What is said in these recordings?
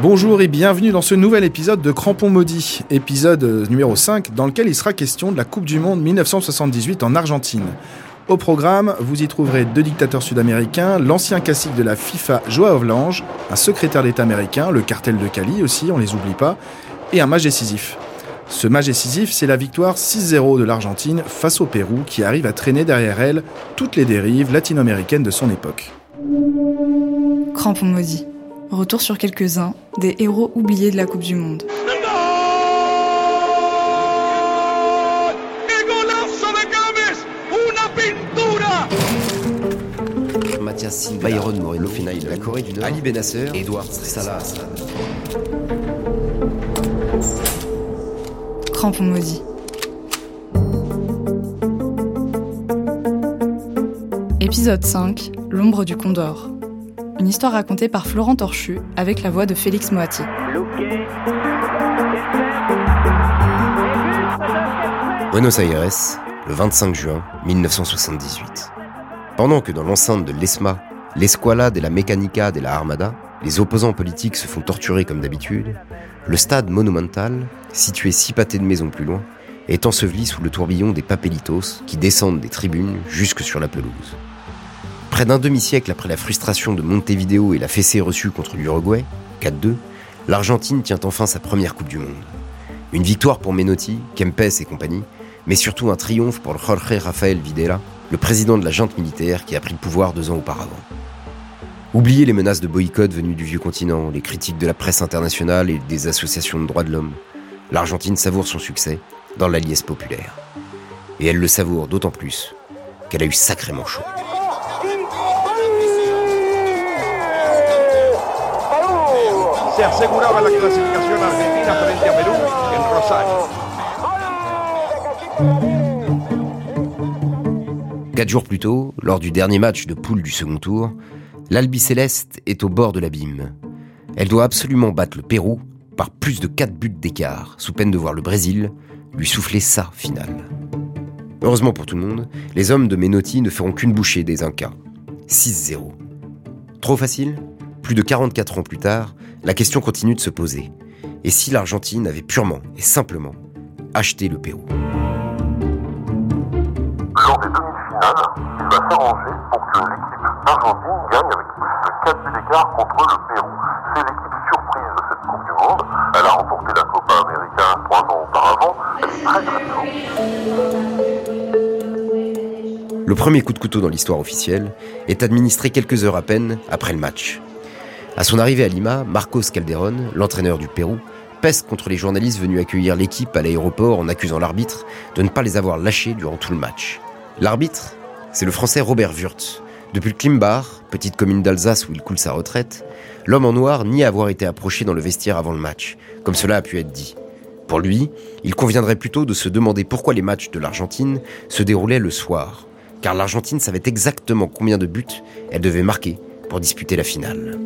Bonjour et bienvenue dans ce nouvel épisode de Crampon Maudit, épisode numéro 5, dans lequel il sera question de la Coupe du Monde 1978 en Argentine. Au programme, vous y trouverez deux dictateurs sud-américains, l'ancien cacique de la FIFA Joao Vlange, un secrétaire d'État américain, le cartel de Cali aussi, on les oublie pas, et un match décisif. Ce match décisif, c'est la victoire 6-0 de l'Argentine face au Pérou qui arrive à traîner derrière elle toutes les dérives latino-américaines de son époque. Crampon maudit. Retour sur quelques-uns des héros oubliés de la Coupe du Monde. Mathias Silva, Byron Moreno, la Corée du Nord, Ali Benasser, Edouard Salah. Crampon maudit. Épisode 5 L'ombre du Condor. Une histoire racontée par Florent Torchu avec la voix de Félix Moati. Buenos Aires, le 25 juin 1978. Pendant que dans l'enceinte de l'ESMA, l'Escuela de la Mecánica de la Armada, les opposants politiques se font torturer comme d'habitude, le stade monumental, situé six pâtés de maisons plus loin, est enseveli sous le tourbillon des papelitos qui descendent des tribunes jusque sur la pelouse. Près d'un demi-siècle après la frustration de Montevideo et la fessée reçue contre l'Uruguay, 4-2, l'Argentine tient enfin sa première Coupe du Monde. Une victoire pour Menotti, Kempes et compagnie, mais surtout un triomphe pour Jorge Rafael Videla, le président de la junte militaire qui a pris le pouvoir deux ans auparavant. Oubliez les menaces de boycott venues du vieux continent, les critiques de la presse internationale et des associations de droits de l'homme. L'Argentine savoure son succès dans la populaire. Et elle le savoure d'autant plus qu'elle a eu sacrément chaud. Quatre jours plus tôt, lors du dernier match de poule du second tour, l'Albi Céleste est au bord de l'abîme. Elle doit absolument battre le Pérou par plus de 4 buts d'écart, sous peine de voir le Brésil lui souffler sa finale. Heureusement pour tout le monde, les hommes de Menotti ne feront qu'une bouchée des Incas. 6-0. Trop facile? Plus de 44 ans plus tard, la question continue de se poser. Et si l'Argentine avait purement et simplement acheté le Pérou? Lors des demi-finales, il va s'arranger pour que l'équipe argentine gagne avec plus de 4 buts d'écart contre le Pérou. C'est l'équipe surprise de cette Coupe du Monde. Elle a remporté la Copa América trois ans auparavant. Elle est très très forte. Le premier coup de couteau dans l'histoire officielle est administré quelques heures à peine après le match. À son arrivée à Lima, Marcos Calderón, l'entraîneur du Pérou, peste contre les journalistes venus accueillir l'équipe à l'aéroport en accusant l'arbitre de ne pas les avoir lâchés durant tout le match. L'arbitre, c'est le français Robert Wurtz. Depuis le Klimbar, petite commune d'Alsace où il coule sa retraite, l'homme en noir nie avoir été approché dans le vestiaire avant le match, comme cela a pu être dit. Pour lui, il conviendrait plutôt de se demander pourquoi les matchs de l'Argentine se déroulaient le soir, car l'Argentine savait exactement combien de buts elle devait marquer pour disputer la finale.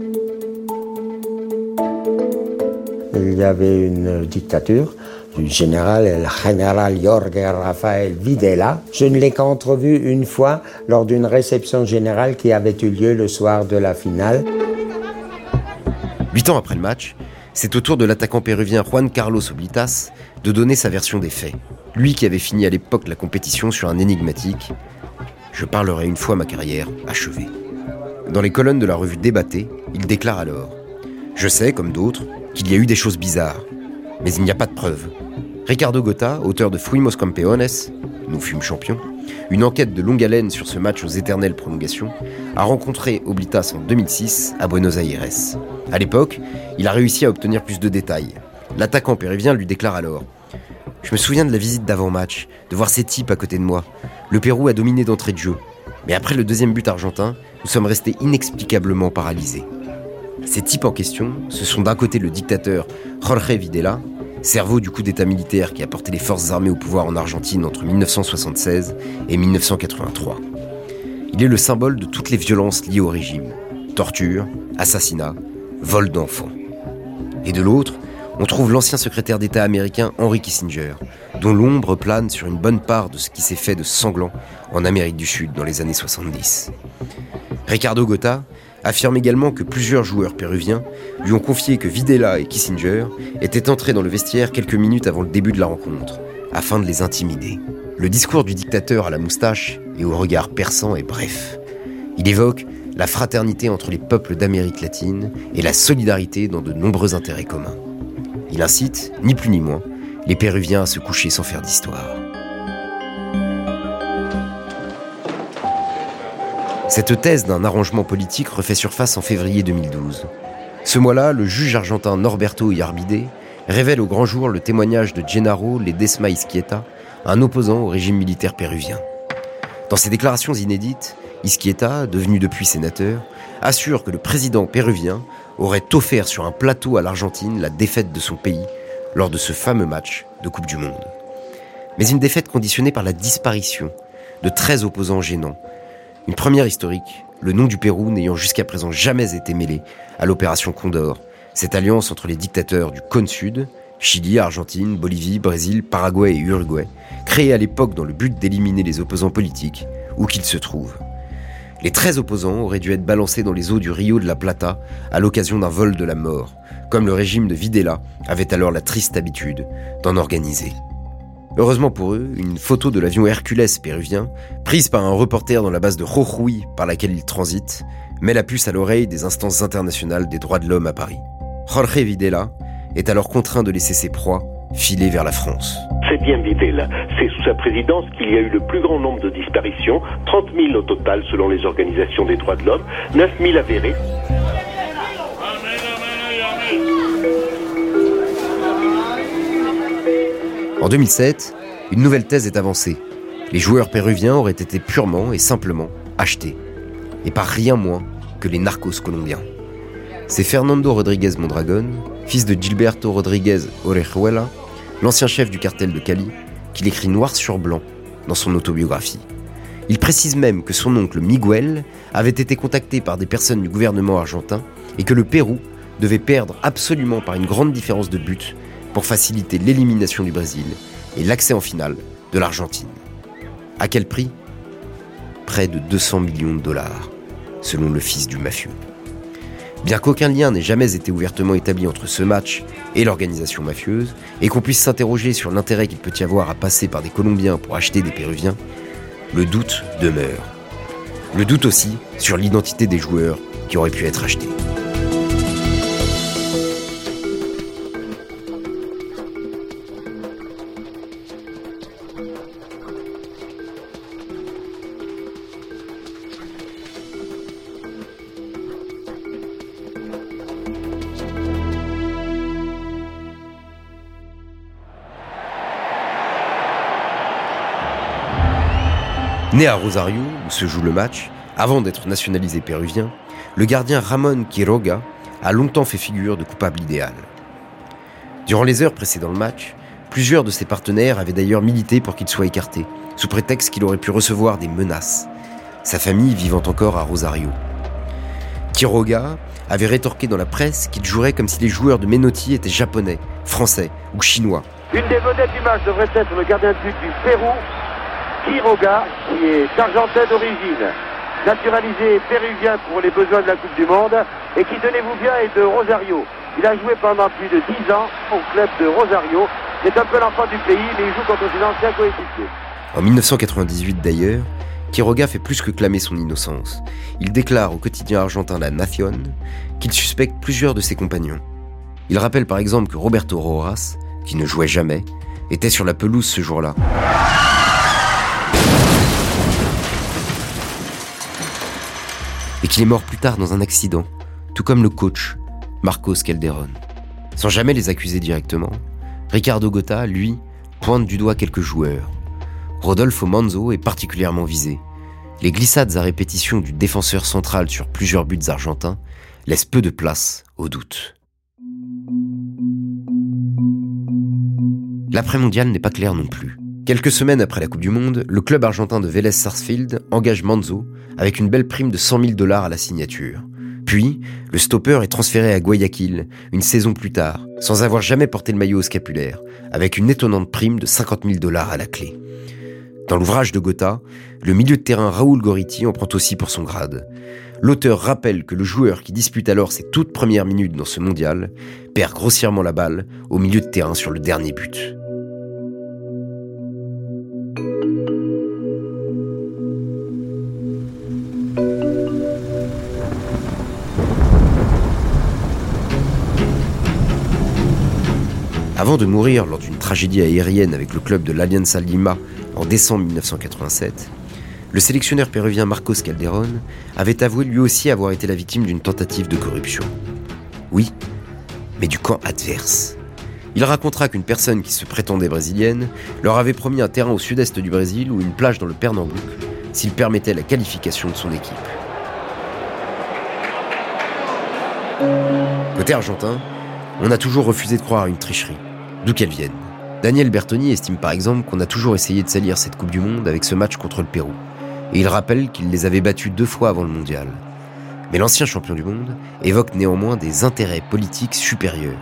Il y avait une dictature du général, le général Jorge Rafael Videla. Je ne l'ai qu'entrevu une fois lors d'une réception générale qui avait eu lieu le soir de la finale. Huit ans après le match, c'est au tour de l'attaquant péruvien Juan Carlos Oblitas de donner sa version des faits. Lui qui avait fini à l'époque la compétition sur un énigmatique Je parlerai une fois ma carrière achevée. Dans les colonnes de la revue Débatté, il déclare alors Je sais, comme d'autres, qu'il y a eu des choses bizarres, mais il n'y a pas de preuves. Ricardo Gotta, auteur de Fuimos Campeones, Nous fûmes champions, une enquête de longue haleine sur ce match aux éternelles prolongations, a rencontré Oblitas en 2006 à Buenos Aires. À l'époque, il a réussi à obtenir plus de détails. L'attaquant péruvien lui déclare alors Je me souviens de la visite d'avant-match, de voir ces types à côté de moi. Le Pérou a dominé d'entrée de jeu. Mais après le deuxième but argentin, nous sommes restés inexplicablement paralysés. Ces types en question, ce sont d'un côté le dictateur Jorge Videla, cerveau du coup d'État militaire qui a porté les forces armées au pouvoir en Argentine entre 1976 et 1983. Il est le symbole de toutes les violences liées au régime. Torture, assassinat, vol d'enfants. Et de l'autre, on trouve l'ancien secrétaire d'État américain Henry Kissinger, dont l'ombre plane sur une bonne part de ce qui s'est fait de sanglant en Amérique du Sud dans les années 70. Ricardo Gota affirme également que plusieurs joueurs péruviens lui ont confié que Videla et Kissinger étaient entrés dans le vestiaire quelques minutes avant le début de la rencontre, afin de les intimider. Le discours du dictateur à la moustache et au regard perçant est bref. Il évoque la fraternité entre les peuples d'Amérique latine et la solidarité dans de nombreux intérêts communs. Il incite, ni plus ni moins, les Péruviens à se coucher sans faire d'histoire. Cette thèse d'un arrangement politique refait surface en février 2012. Ce mois-là, le juge argentin Norberto Iarbide révèle au grand jour le témoignage de Gennaro Ledesma Isquieta, un opposant au régime militaire péruvien. Dans ses déclarations inédites, Isquieta, devenu depuis sénateur, assure que le président péruvien aurait offert sur un plateau à l'Argentine la défaite de son pays lors de ce fameux match de Coupe du Monde. Mais une défaite conditionnée par la disparition de 13 opposants gênants, une première historique, le nom du Pérou n'ayant jusqu'à présent jamais été mêlé à l'opération Condor, cette alliance entre les dictateurs du cône sud, Chili, Argentine, Bolivie, Brésil, Paraguay et Uruguay, créée à l'époque dans le but d'éliminer les opposants politiques, où qu'ils se trouvent. Les 13 opposants auraient dû être balancés dans les eaux du Rio de la Plata à l'occasion d'un vol de la mort, comme le régime de Videla avait alors la triste habitude d'en organiser. Heureusement pour eux, une photo de l'avion Hercules péruvien, prise par un reporter dans la base de Jujuy par laquelle il transite, met la puce à l'oreille des instances internationales des droits de l'homme à Paris. Jorge Videla est alors contraint de laisser ses proies filer vers la France. C'est bien Videla. C'est sous sa présidence qu'il y a eu le plus grand nombre de disparitions, 30 000 au total selon les organisations des droits de l'homme, 9 000 avérés. En 2007, une nouvelle thèse est avancée. Les joueurs péruviens auraient été purement et simplement achetés. Et par rien moins que les narcos colombiens. C'est Fernando Rodriguez Mondragon, fils de Gilberto Rodriguez Orejuela, l'ancien chef du cartel de Cali, qui l'écrit noir sur blanc dans son autobiographie. Il précise même que son oncle Miguel avait été contacté par des personnes du gouvernement argentin et que le Pérou devait perdre absolument par une grande différence de but pour faciliter l'élimination du Brésil et l'accès en finale de l'Argentine. À quel prix? Près de 200 millions de dollars, selon le fils du mafieux. Bien qu'aucun lien n'ait jamais été ouvertement établi entre ce match et l'organisation mafieuse, et qu'on puisse s'interroger sur l'intérêt qu'il peut y avoir à passer par des Colombiens pour acheter des Péruviens, le doute demeure. Le doute aussi sur l'identité des joueurs qui auraient pu être achetés. Né à Rosario, où se joue le match, avant d'être nationalisé péruvien, le gardien Ramon Quiroga a longtemps fait figure de coupable idéal. Durant les heures précédant le match, plusieurs de ses partenaires avaient d'ailleurs milité pour qu'il soit écarté, sous prétexte qu'il aurait pu recevoir des menaces, sa famille vivant encore à Rosario. Quiroga avait rétorqué dans la presse qu'il jouerait comme si les joueurs de Menotti étaient japonais, français ou chinois. Une des vedettes du match devrait être le gardien de but du Pérou, Quiroga, qui est argentin d'origine, naturalisé péruvien pour les besoins de la Coupe du Monde et qui, tenez-vous bien, est de Rosario. Il a joué pendant plus de 10 ans au club de Rosario. C'est un peu l'enfant du pays, mais il joue contre ses anciens coéquipiers. En 1998 d'ailleurs, Quiroga fait plus que clamer son innocence. Il déclare au quotidien argentin La Nación qu'il suspecte plusieurs de ses compagnons. Il rappelle par exemple que Roberto Rojas, qui ne jouait jamais, était sur la pelouse ce jour-là. Et qu'il est mort plus tard dans un accident, tout comme le coach, Marcos Calderon. Sans jamais les accuser directement, Ricardo Gota, lui, pointe du doigt quelques joueurs. Rodolfo Manzo est particulièrement visé. les glissades à répétition du défenseur central sur plusieurs buts argentins laissent peu de place au doute. L'après-mondial n'est pas clair non plus. Quelques semaines après la Coupe du Monde, le club argentin de Vélez Sarsfield engage Manzo avec une belle prime de 100 000 dollars à la signature. Puis, le stopper est transféré à Guayaquil, une saison plus tard, sans avoir jamais porté le maillot au scapulaire, avec une étonnante prime de 50 000 dollars à la clé. Dans l'ouvrage de Gotha, le milieu de terrain Raoul Goriti en prend aussi pour son grade. L'auteur rappelle que le joueur qui dispute alors ses toutes premières minutes dans ce mondial perd grossièrement la balle au milieu de terrain sur le dernier but. Avant de mourir lors d'une tragédie aérienne avec le club de l'Alianza Lima en décembre 1987, le sélectionneur péruvien Marcos Calderón avait avoué lui aussi avoir été la victime d'une tentative de corruption. Oui, mais du camp adverse. Il racontera qu'une personne qui se prétendait brésilienne leur avait promis un terrain au sud-est du Brésil ou une plage dans le Pernambouc s'il permettait la qualification de son équipe. Côté argentin, on a toujours refusé de croire à une tricherie d'où qu'elles viennent. Daniel Bertoni estime par exemple qu'on a toujours essayé de salir cette Coupe du Monde avec ce match contre le Pérou. Et il rappelle qu'il les avait battus deux fois avant le mondial. Mais l'ancien champion du monde évoque néanmoins des intérêts politiques supérieurs,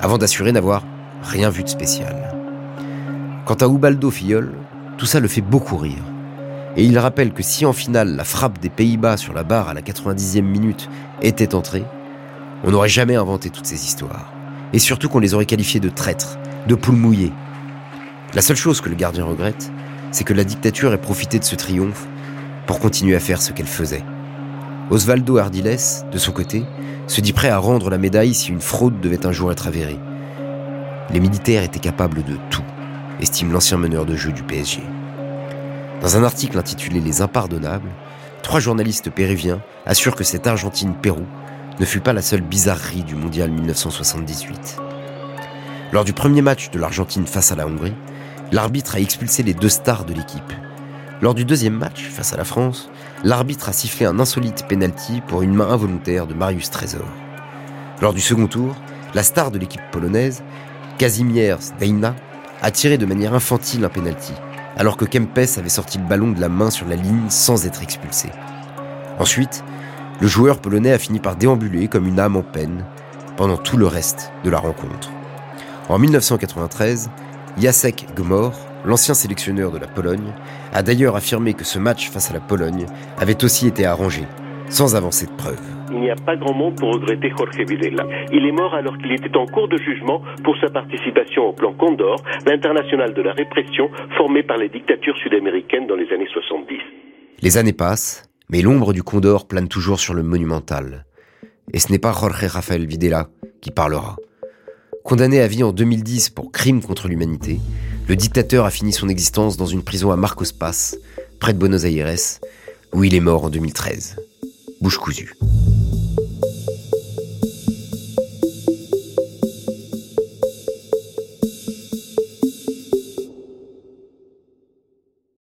avant d'assurer n'avoir rien vu de spécial. Quant à Ubaldo Fillol, tout ça le fait beaucoup rire. Et il rappelle que si en finale la frappe des Pays-Bas sur la barre à la 90e minute était entrée, on n'aurait jamais inventé toutes ces histoires et surtout qu'on les aurait qualifiés de traîtres, de poules mouillées. La seule chose que le gardien regrette, c'est que la dictature ait profité de ce triomphe pour continuer à faire ce qu'elle faisait. Osvaldo Ardiles, de son côté, se dit prêt à rendre la médaille si une fraude devait un jour être avérée. Les militaires étaient capables de tout, estime l'ancien meneur de jeu du PSG. Dans un article intitulé Les impardonnables, trois journalistes péruviens assurent que cette Argentine-Pérou ne fut pas la seule bizarrerie du mondial 1978. Lors du premier match de l'Argentine face à la Hongrie, l'arbitre a expulsé les deux stars de l'équipe. Lors du deuxième match, face à la France, l'arbitre a sifflé un insolite penalty pour une main involontaire de Marius Trésor. Lors du second tour, la star de l'équipe polonaise, Kazimierz Deina, a tiré de manière infantile un penalty, alors que Kempes avait sorti le ballon de la main sur la ligne sans être expulsé. Ensuite, le joueur polonais a fini par déambuler comme une âme en peine pendant tout le reste de la rencontre. En 1993, Jacek Gmor, l'ancien sélectionneur de la Pologne, a d'ailleurs affirmé que ce match face à la Pologne avait aussi été arrangé, sans avancer de preuves. Il n'y a pas grand monde pour regretter Jorge Videla. Il est mort alors qu'il était en cours de jugement pour sa participation au plan Condor, l'international de la répression formé par les dictatures sud-américaines dans les années 70. Les années passent, mais l'ombre du Condor plane toujours sur le monumental. Et ce n'est pas Jorge Rafael Videla qui parlera. Condamné à vie en 2010 pour crime contre l'humanité, le dictateur a fini son existence dans une prison à Marcos Paz, près de Buenos Aires, où il est mort en 2013. Bouche cousue.